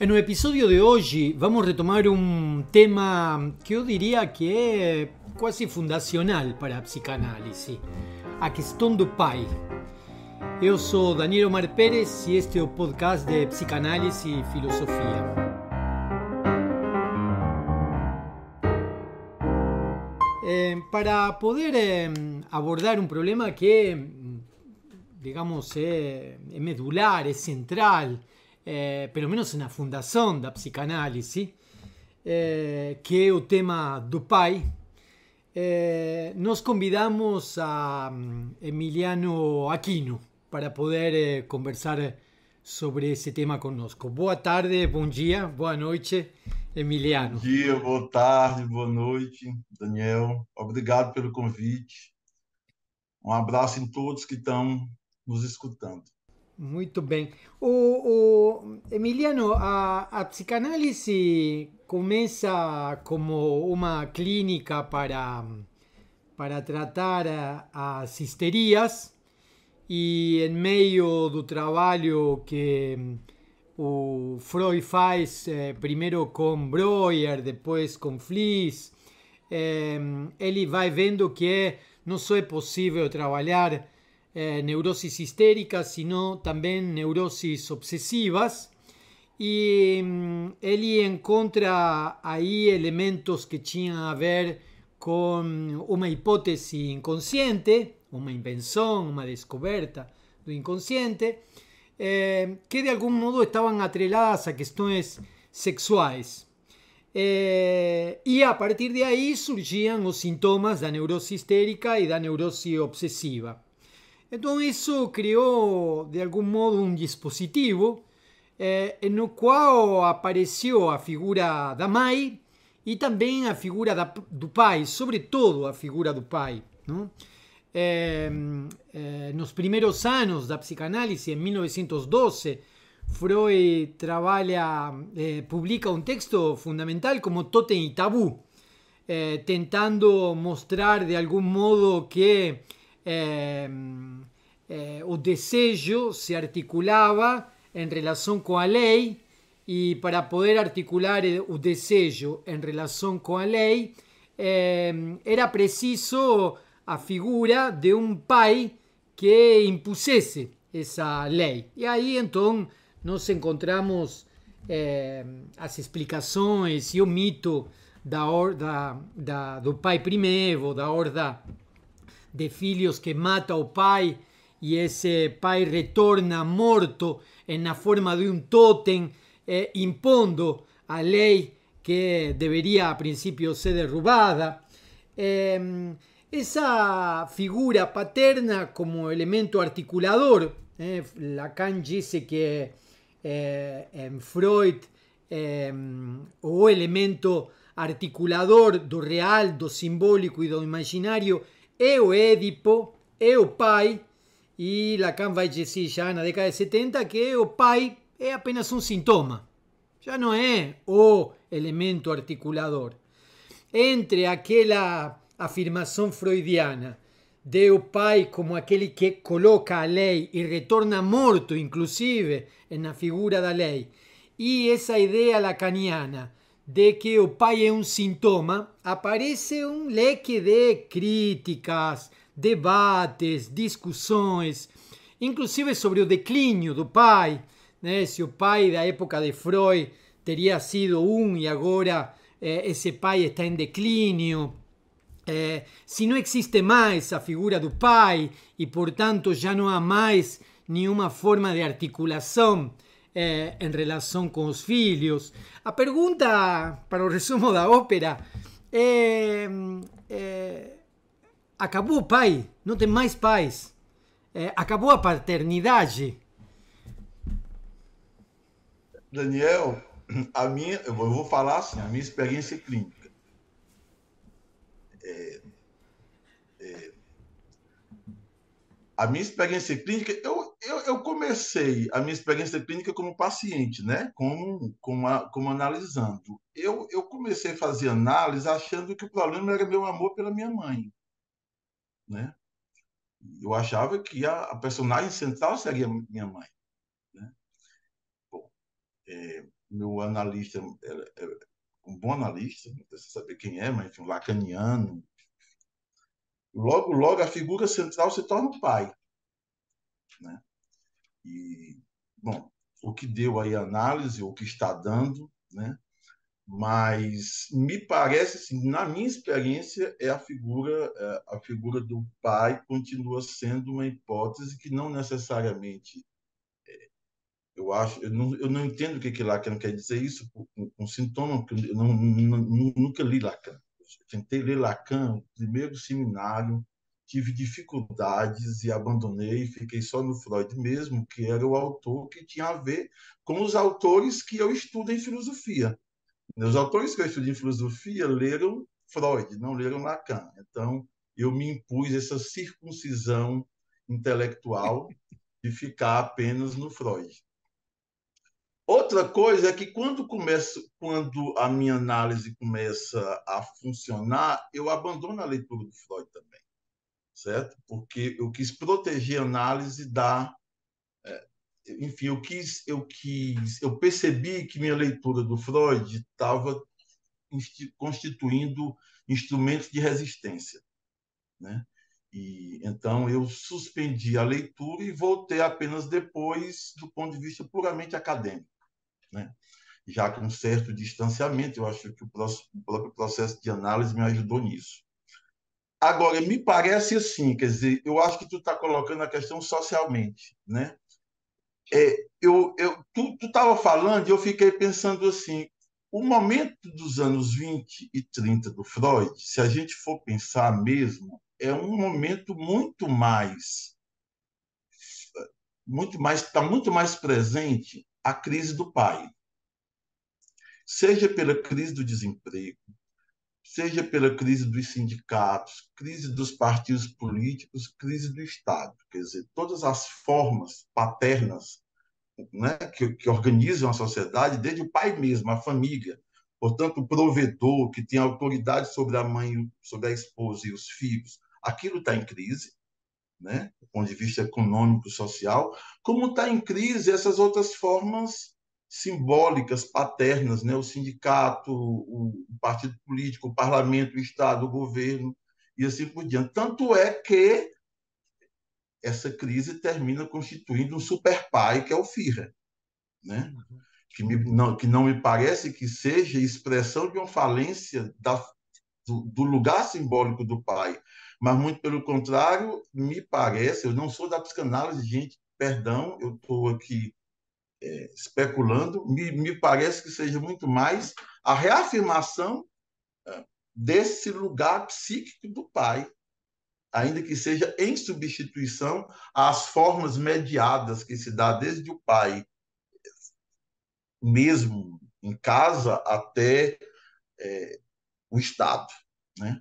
En el episodio de hoy vamos a retomar un tema que yo diría que es casi fundacional para a psicanálise, a questão do pai. Eu sou Daniel Omar Pérez e este é o podcast de Psicanálise e Filosofia. Eh, para poder eh, abordar un problema que, digamos, é, é medular, é central, eh, pelo menos na fundação da psicanálise, eh, que é o tema do pai, eh, nos convidamos a mm, Emiliano Aquino para poder eh, conversar sobre esse tema conosco. Boa tarde, bom dia, boa noite, Emiliano. Bom dia, boa tarde, boa noite, Daniel. Obrigado pelo convite. Um abraço em todos que estão nos escutando. Muito bem. O, o Emiliano, a, a psicanálise começa como uma clínica para, para tratar as histerias e em meio do trabalho que o Freud faz eh, primeiro com Breuer, depois com Fliess, eh, ele vai vendo que não só é possível trabalhar eh, neurosis histéricas, sino también neurosis obsesivas. Y mm, él encuentra ahí elementos que tienen a ver con una hipótesis inconsciente, una invención, una descoberta do inconsciente, eh, que de algún modo estaban atreladas a cuestiones sexuales. Eh, y a partir de ahí surgían los síntomas de la neurosis histérica y de la neurosis obsesiva. Então isso criou de algum modo um dispositivo eh, no qual apareceu a figura da mãe e também a figura da, do pai, sobretudo a figura do pai. Não? Eh, eh, nos primeiros anos da psicanálise, em 1912, Freud publica um texto fundamental como Totem e Tabu, eh, tentando mostrar de algum modo que eh, eh, o desejo se articulava em relação com a lei e para poder articular o desejo em relação com a lei eh, era preciso a figura de um pai que impusesse essa lei. E aí então nós encontramos as explicações e o mito da, da, da, do pai primeiro, da horda de filhos que mata o pai e esse pai retorna morto na forma de um totem, eh, impondo a lei que deveria a princípio ser derrubada. Eh, essa figura paterna como elemento articulador, eh, Lacan disse que em Freud o elemento articulador do real, do simbólico e do imaginário o Édipo, é o pai, e Lacan vai dizer já na década de 70 que o pai é apenas um sintoma, já não é o elemento articulador. Entre aquela afirmação freudiana de o pai como aquele que coloca a lei e retorna morto, inclusive, na figura da lei, e essa ideia lacaniana de que o pai é um sintoma, aparece um leque de críticas, debates, discussões, inclusive sobre o declínio do pai, né? se o pai da época de Freud teria sido um e agora eh, esse pai está em declínio. Eh, se não existe mais a figura do pai e, portanto, já não há mais nenhuma forma de articulação eh, em relação com os filhos. A pergunta, para o resumo da ópera, é, é acabou o pai, não tem mais pais. É, acabou a paternidade. Daniel, a minha, eu vou falar assim, a minha experiência clínica. É, é, a minha experiência clínica, eu, eu, eu, comecei a minha experiência clínica como paciente, né? Como, como, a, como analisando. Eu, eu comecei a fazer análise achando que o problema era meu amor pela minha mãe, né? Eu achava que a, a personagem central seria minha mãe. Né? Bom, é, meu analista, é, é um bom analista, não precisa saber quem é, mas enfim, lacaniano. Logo, logo, a figura central se torna o pai. Né? E, bom, o que deu aí a análise, o que está dando, né? mas me parece, assim, na minha experiência, é a figura, é, a figura do pai continua sendo uma hipótese que não necessariamente é, eu acho, eu não, eu não entendo o que, que Lacan quer dizer isso com sintoma, porque eu não, não, nunca li Lacan. Tentei ler Lacan, primeiro seminário, tive dificuldades e abandonei, fiquei só no Freud mesmo, que era o autor que tinha a ver com os autores que eu estudo em filosofia. Os autores que eu estudo em filosofia leram Freud, não leram Lacan. Então, eu me impus essa circuncisão intelectual de ficar apenas no Freud. Outra coisa é que quando começa, quando a minha análise começa a funcionar, eu abandono a leitura do Freud também, certo? Porque eu quis proteger a análise da enfim, eu quis, eu quis, eu percebi que minha leitura do Freud estava constituindo instrumentos de resistência, né? E então eu suspendi a leitura e voltei apenas depois do ponto de vista puramente acadêmico, né? Já com um certo distanciamento, eu acho que o próprio processo de análise me ajudou nisso. Agora, me parece assim, quer dizer, eu acho que tu está colocando a questão socialmente, né? é, eu, eu, tu estava falando e eu fiquei pensando assim, o momento dos anos 20 e 30 do Freud, se a gente for pensar mesmo, é um momento muito mais muito mais está muito mais presente a crise do pai. Seja pela crise do desemprego, seja pela crise dos sindicatos, crise dos partidos políticos, crise do Estado. Quer dizer, todas as formas paternas né, que, que organizam a sociedade, desde o pai mesmo, a família. Portanto, o provedor, que tem autoridade sobre a mãe, sobre a esposa e os filhos, aquilo está em crise, né, do ponto de vista econômico, social, como está em crise essas outras formas simbólicas, paternas, né? o sindicato, o partido político, o parlamento, o Estado, o governo, e assim por diante. Tanto é que essa crise termina constituindo um super pai, que é o Führer. Né? Que, me, não, que não me parece que seja expressão de uma falência da, do, do lugar simbólico do pai, mas muito pelo contrário, me parece, eu não sou da psicanálise, gente, perdão, eu estou aqui é, especulando, me, me parece que seja muito mais a reafirmação é, desse lugar psíquico do pai, ainda que seja em substituição às formas mediadas que se dá desde o pai, mesmo em casa, até é, o Estado. Né?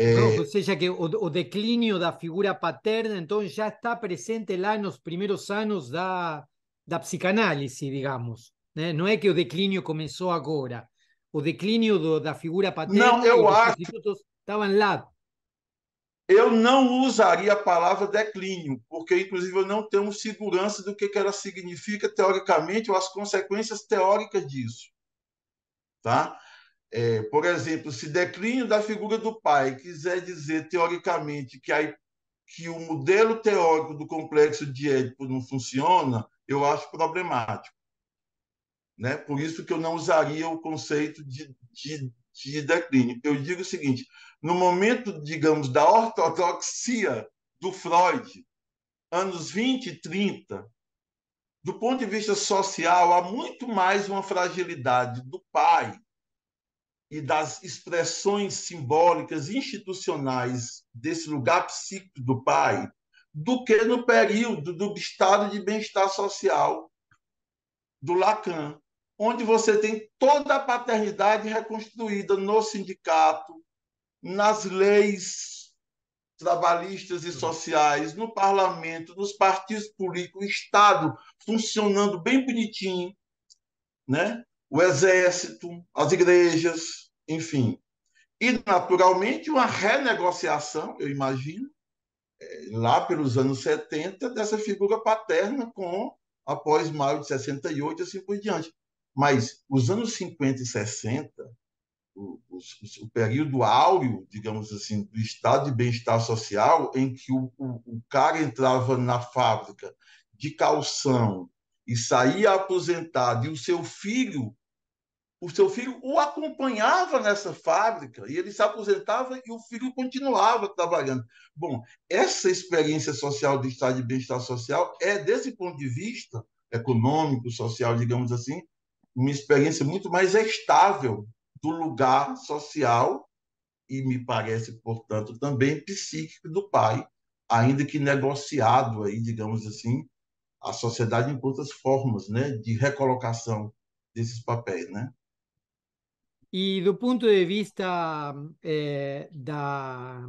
É... ou seja, que o, o, declínio da figura paterna, então, já está presente lá nos primeiros anos da, da psicanálise, digamos. Né? Não é que o declínio começou agora. O declínio do, da figura paterna Não, eu acho... estavam lá eu não usaria a palavra declínio, porque, inclusive, eu não tenho segurança do que, ela significa teoricamente ou as consequências teóricas disso. Tá? É, por exemplo, se declínio da figura do pai quiser dizer, teoricamente, que, a, que o modelo teórico do complexo de Édipo não funciona, eu acho problemático. Né? Por isso que eu não usaria o conceito de, de, de declínio. Eu digo o seguinte: no momento, digamos, da ortodoxia do Freud, anos 20 e 30, do ponto de vista social, há muito mais uma fragilidade do pai e das expressões simbólicas institucionais desse lugar psíquico do pai do que no período do estado de bem-estar social do Lacan, onde você tem toda a paternidade reconstruída no sindicato, nas leis trabalhistas e sociais, no parlamento, nos partidos políticos, o Estado funcionando bem bonitinho, né? O exército, as igrejas, enfim. E, naturalmente, uma renegociação, eu imagino, é, lá pelos anos 70, dessa figura paterna com após maio de 68 e assim por diante. Mas os anos 50 e 60, o, o, o período áureo, digamos assim, do estado de bem-estar social, em que o, o cara entrava na fábrica de calção e saía aposentado, e o seu filho o seu filho o acompanhava nessa fábrica e ele se aposentava e o filho continuava trabalhando. Bom, essa experiência social do estado de bem-estar social é, desse ponto de vista econômico, social, digamos assim, uma experiência muito mais estável do lugar social e me parece, portanto, também psíquico do pai, ainda que negociado aí, digamos assim, a sociedade em outras formas, né, de recolocação desses papéis, né? E do ponto de vista eh, da,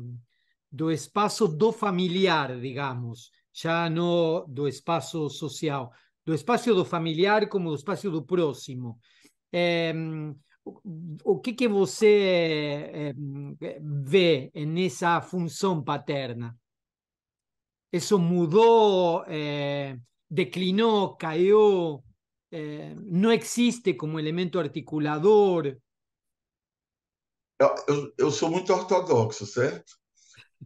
do espaço do familiar, digamos, já não do espaço social, do espaço do familiar como do espaço do próximo. Eh, o que, que você vê nessa função paterna? Isso mudou, eh, declinou, caiu, eh, não existe como elemento articulador? Eu, eu, eu sou muito ortodoxo, certo?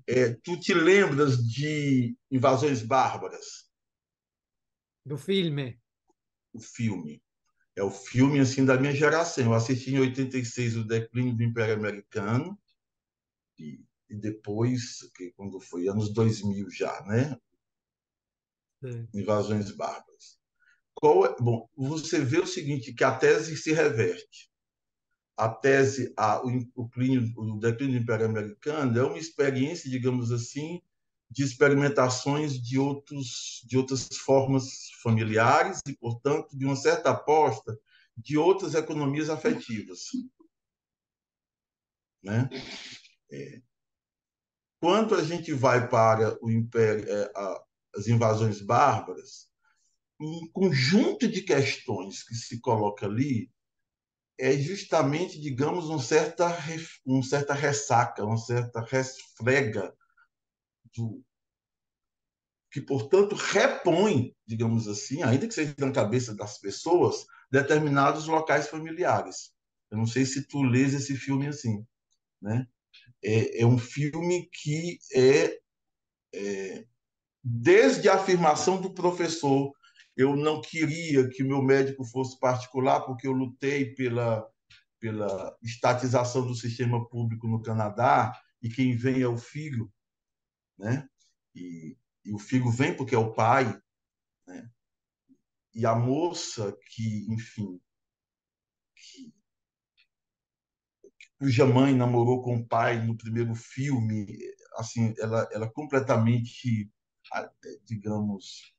É, tu te lembras de Invasões Bárbaras? Do filme. O filme. É o filme assim da minha geração. Eu assisti em 86 o Declínio do Império Americano e, e depois, que quando foi anos 2000 já, né? Sim. Invasões Bárbaras. Qual é? Bom, você vê o seguinte, que a tese se reverte a tese, a, o, o, o declínio do Império Americano é uma experiência, digamos assim, de experimentações de, outros, de outras formas familiares e, portanto, de uma certa aposta de outras economias afetivas. Né? É. Quando a gente vai para o império, é, a, as invasões bárbaras, um conjunto de questões que se coloca ali é justamente, digamos, um certa, um certa ressaca, uma certa resfrega do, que, portanto, repõe, digamos assim, ainda que seja na cabeça das pessoas, determinados locais familiares. Eu não sei se tu lês esse filme assim, né? É, é um filme que é, é desde a afirmação do professor eu não queria que meu médico fosse particular, porque eu lutei pela, pela estatização do sistema público no Canadá, e quem vem é o filho, né? E, e o filho vem porque é o pai, né? E a moça que, enfim, que, cuja mãe namorou com o pai no primeiro filme, assim, ela, ela completamente, digamos,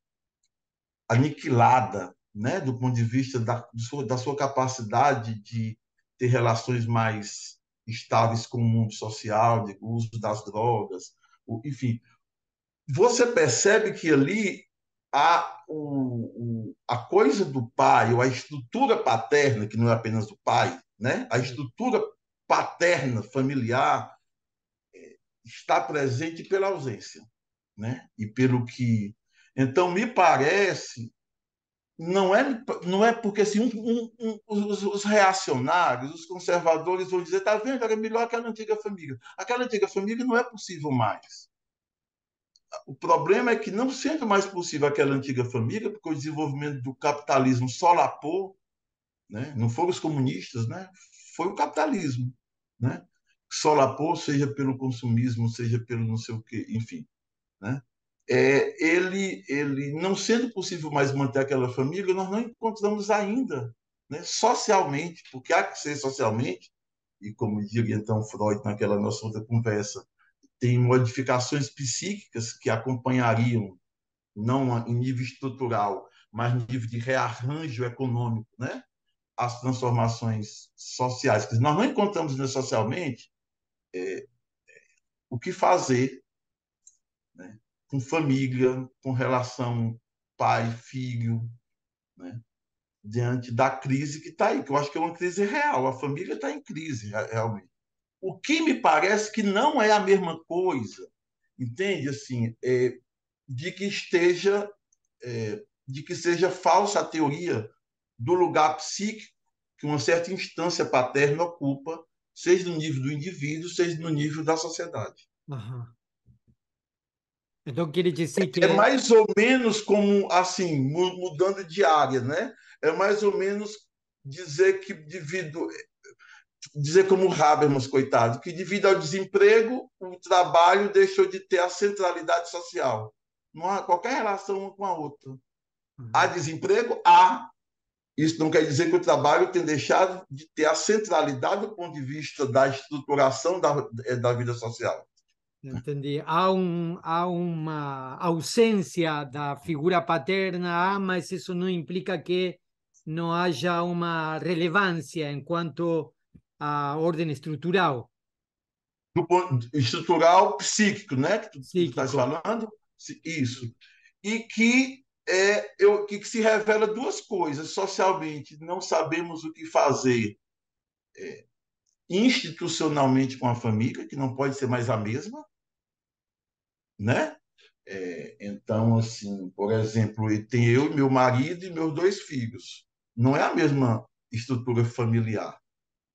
aniquilada, né, do ponto de vista da, da sua capacidade de ter relações mais estáveis com o mundo social, de uso das drogas, enfim. Você percebe que ali a, o, a coisa do pai, ou a estrutura paterna, que não é apenas do pai, né? a estrutura paterna, familiar, é, está presente pela ausência. Né? E pelo que então, me parece, não é, não é porque assim, um, um, um, os, os, reacionários, os conservadores vão dizer, tá vendo, era melhor aquela antiga família. Aquela antiga família não é possível mais. O problema é que não sendo mais possível aquela antiga família, porque o desenvolvimento do capitalismo solapou, né? não foram os comunistas, né? foi o capitalismo. Né? Solapou, seja pelo consumismo, seja pelo não sei o quê, enfim. Né? É, ele, ele não sendo possível mais manter aquela família, nós não encontramos ainda, né, socialmente, porque há que ser socialmente, e como diria então Freud naquela nossa outra conversa, tem modificações psíquicas que acompanhariam, não em nível estrutural, mas em nível de rearranjo econômico, né? as transformações sociais, que nós não encontramos né, socialmente, é, o que fazer né? Com família, com relação pai-filho, né? diante da crise que está aí, que eu acho que é uma crise real. A família está em crise, realmente. O que me parece que não é a mesma coisa, entende? Assim, é, de que esteja, é, de que seja falsa a teoria do lugar psíquico que uma certa instância paterna ocupa, seja no nível do indivíduo, seja no nível da sociedade. Uhum. Então, quer dizer que... É mais ou menos como, assim, mudando de área, né? É mais ou menos dizer que devido... Dizer como Habermas, coitado, que devido ao desemprego, o trabalho deixou de ter a centralidade social. Não há qualquer relação uma com a outra. Uhum. Há desemprego? Há. Isso não quer dizer que o trabalho tem deixado de ter a centralidade do ponto de vista da estruturação da, da vida social. Entendi. Há, um, há uma ausência da figura paterna, mas isso não implica que não haja uma relevância enquanto a ordem estrutural. Do ponto estrutural psíquico, né? Que tu estás falando? Isso. E que é eu, que se revela duas coisas. Socialmente, não sabemos o que fazer é, institucionalmente com a família, que não pode ser mais a mesma, né? É, então, assim, por exemplo, tem eu, meu marido e meus dois filhos. Não é a mesma estrutura familiar,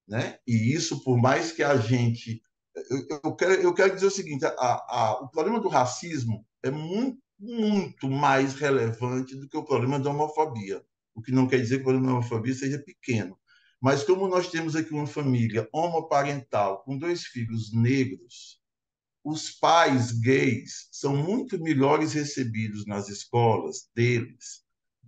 né? E isso, por mais que a gente, eu, eu quero, eu quero dizer o seguinte: a, a, o problema do racismo é muito, muito mais relevante do que o problema da homofobia. O que não quer dizer que o problema da homofobia seja pequeno. Mas como nós temos aqui uma família homoparental com dois filhos negros, os pais gays são muito melhores recebidos nas escolas deles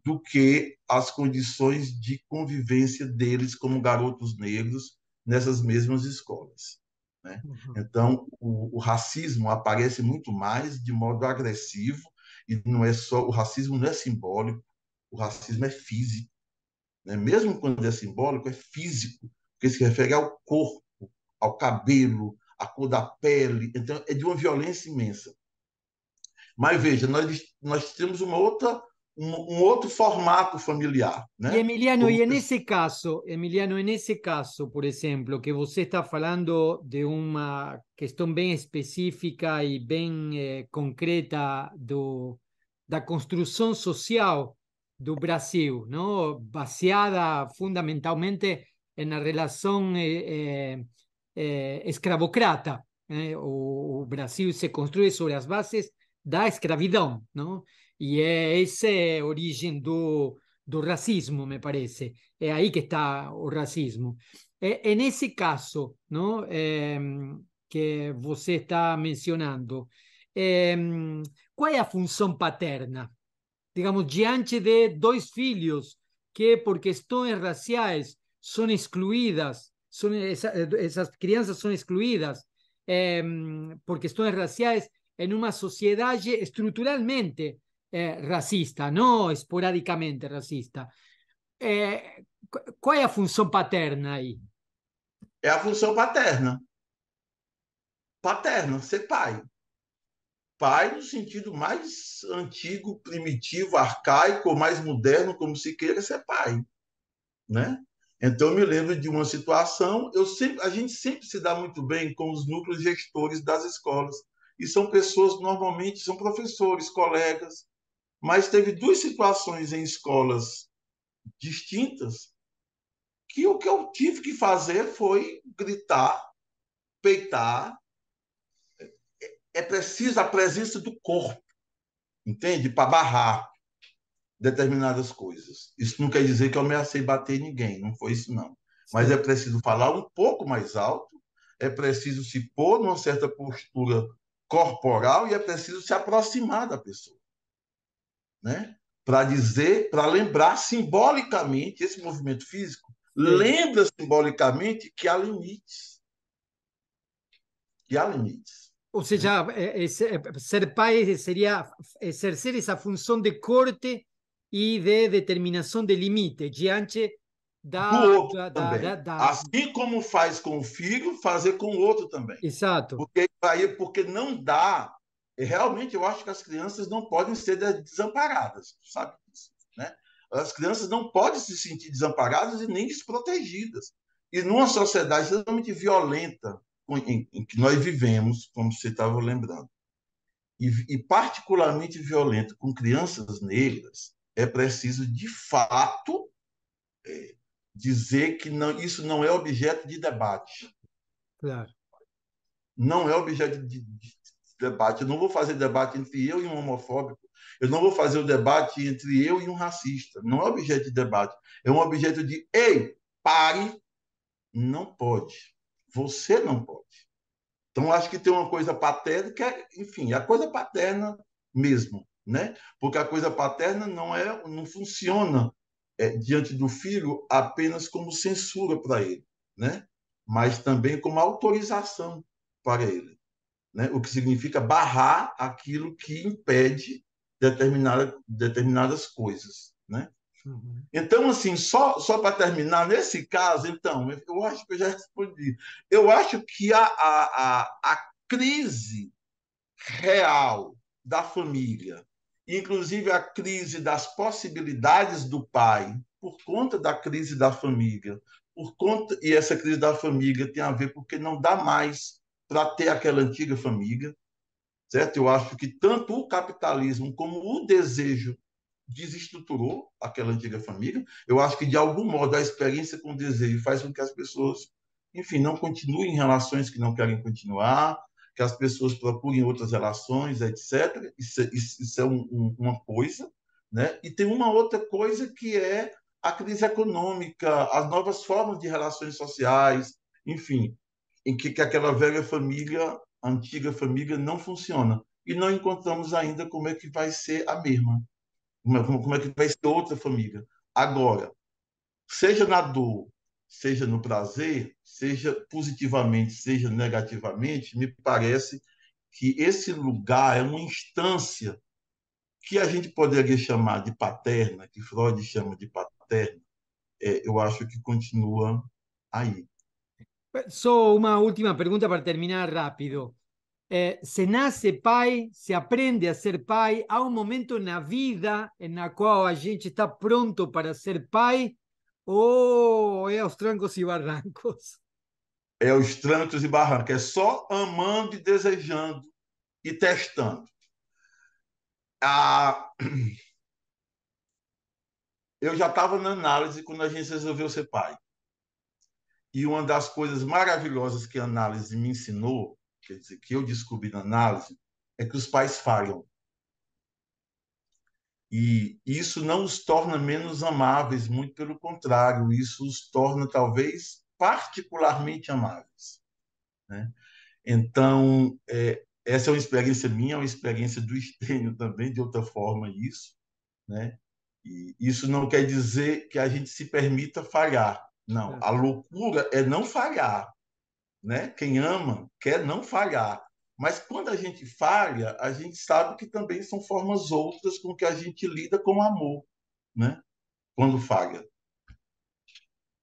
do que as condições de convivência deles como garotos negros nessas mesmas escolas. Né? Uhum. Então, o, o, racismo aparece muito mais de modo agressivo e não é só o racismo não é simbólico, o racismo é físico. Né? Mesmo quando é simbólico, é físico, porque se refere ao corpo, ao cabelo, a cor da pele. Então, é de uma violência imensa. Mas veja, nós, nós temos uma outra, um, um outro formato familiar. Né? E Emiliano, Como... e nesse caso, Emiliano, nesse caso, por exemplo, que você está falando de uma questão bem específica e bem eh, concreta do, da construção social do Brasil, não? baseada fundamentalmente na relação eh, eh, eh, escravocrata. Eh, o, o, Brasil se construye sobre as bases da escravidão, não? E é essa a origem do, do racismo, me parece. É aí que está o racismo. É, é nesse caso não? É, que você está mencionando, é, qual é a função paterna? Digamos, diante de dois filhos que, por questões raciais, são excluídas son, esa, eh, crianças são excluídas eh, por questões raciais em uma sociedade estruturalmente eh, racista, não esporadicamente racista. Eh, qual é a função paterna aí? É a função paterna. Paterna, ser pai. Pai no sentido mais antigo, primitivo, arcaico, mais moderno, como se queira ser pai. Né? Então, eu me lembro de uma situação, eu sempre, a gente sempre se dá muito bem com os núcleos gestores das escolas, e são pessoas, normalmente, são professores, colegas, mas teve duas situações em escolas distintas que o que eu tive que fazer foi gritar, peitar. É preciso a presença do corpo, entende? Para barrar determinadas coisas. Isso não quer dizer que eu ameacei bater ninguém, não foi isso não. Mas é preciso falar um pouco mais alto, é preciso se pôr numa certa postura corporal e é preciso se aproximar da pessoa, né? Para dizer, para lembrar simbolicamente esse movimento físico, lembra simbolicamente que há limites. Que há limites. Ou seja, é, é, ser pai seria exercer essa função de corte e de determinação de limite diante da, do outro da, também. Da, da, assim como faz com o filho, fazer com o outro também. Exato. Porque aí porque não dá. Realmente eu acho que as crianças não podem ser desamparadas, sabe disso, né? As crianças não podem se sentir desamparadas e nem desprotegidas. E numa sociedade extremamente violenta em, em que nós vivemos, como você estava lembrando, e, e particularmente violenta com crianças negras, é preciso, de fato, é, dizer que não, isso não é objeto de debate. Claro. Não é objeto de, de debate. Eu não vou fazer debate entre eu e um homofóbico. Eu não vou fazer o debate entre eu e um racista. Não é objeto de debate. É um objeto de, ei, pare, não pode. Você não pode. Então, acho que tem uma coisa paterna que é, enfim, a coisa paterna mesmo, né? Porque a coisa paterna não é, não funciona é, diante do filho apenas como censura para ele, né? Mas também como autorização para ele, né? O que significa barrar aquilo que impede determinada, determinadas coisas, né? Uhum. Então, assim, só, só para terminar, nesse caso, então, eu acho que eu já respondi. Eu acho que a, a, a, a crise real da família, inclusive a crise das possibilidades do pai, por conta da crise da família, por conta e essa crise da família tem a ver porque não dá mais para ter aquela antiga família, certo? Eu acho que tanto o capitalismo como o desejo desestruturou aquela antiga família. Eu acho que, de algum modo, a experiência com o desejo faz com que as pessoas, enfim, não continuem em relações que não querem continuar, que as pessoas procurem outras relações, etc. Isso, isso, isso é um, um, uma coisa. Né? E tem uma outra coisa que é a crise econômica, as novas formas de relações sociais, enfim, em que, que aquela velha família, antiga família, não funciona. E não encontramos ainda como é que vai ser a mesma. Como, como é que vai ser outra família? Agora, seja na dor, seja no prazer, seja positivamente, seja negativamente, me parece que esse lugar é uma instância que a gente poderia chamar de paterna, que Freud chama de paterna, é, eu acho que continua aí. Só uma última pergunta para terminar rápido. Eh, se nace pai, se aprende a ser pai, há um momento na vida na qual a gente está pronto para ser pai ou é aos trancos e barrancos? É os trancos e barrancos, é só amando e desejando e testando. Ah, eu já estava na análise quando a gente resolveu ser pai. E uma das coisas maravilhosas que a análise me ensinou quer dizer, que eu descobri na análise, é que os pais falham. E isso não os torna menos amáveis, muito pelo contrário, isso os torna talvez particularmente amáveis. Né? Então, é, essa é uma experiência minha, é uma experiência do Estênio também, de outra forma, isso. Né? E isso não quer dizer que a gente se permita falhar. Não, é. a loucura é não falhar né? Quem ama quer não falhar. Mas quando a gente falha, a gente sabe que também são formas outras com que a gente lida com amor, né? Quando falha.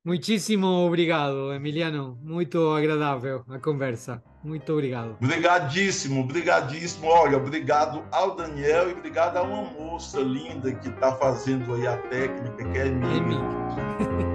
Muitíssimo obrigado, Emiliano. Muito agradável a conversa. Muito obrigado. Obrigadíssimo, obrigadíssimo. Olha, obrigado ao Daniel e obrigado a uma moça linda que está fazendo aí a técnica, que é Emília.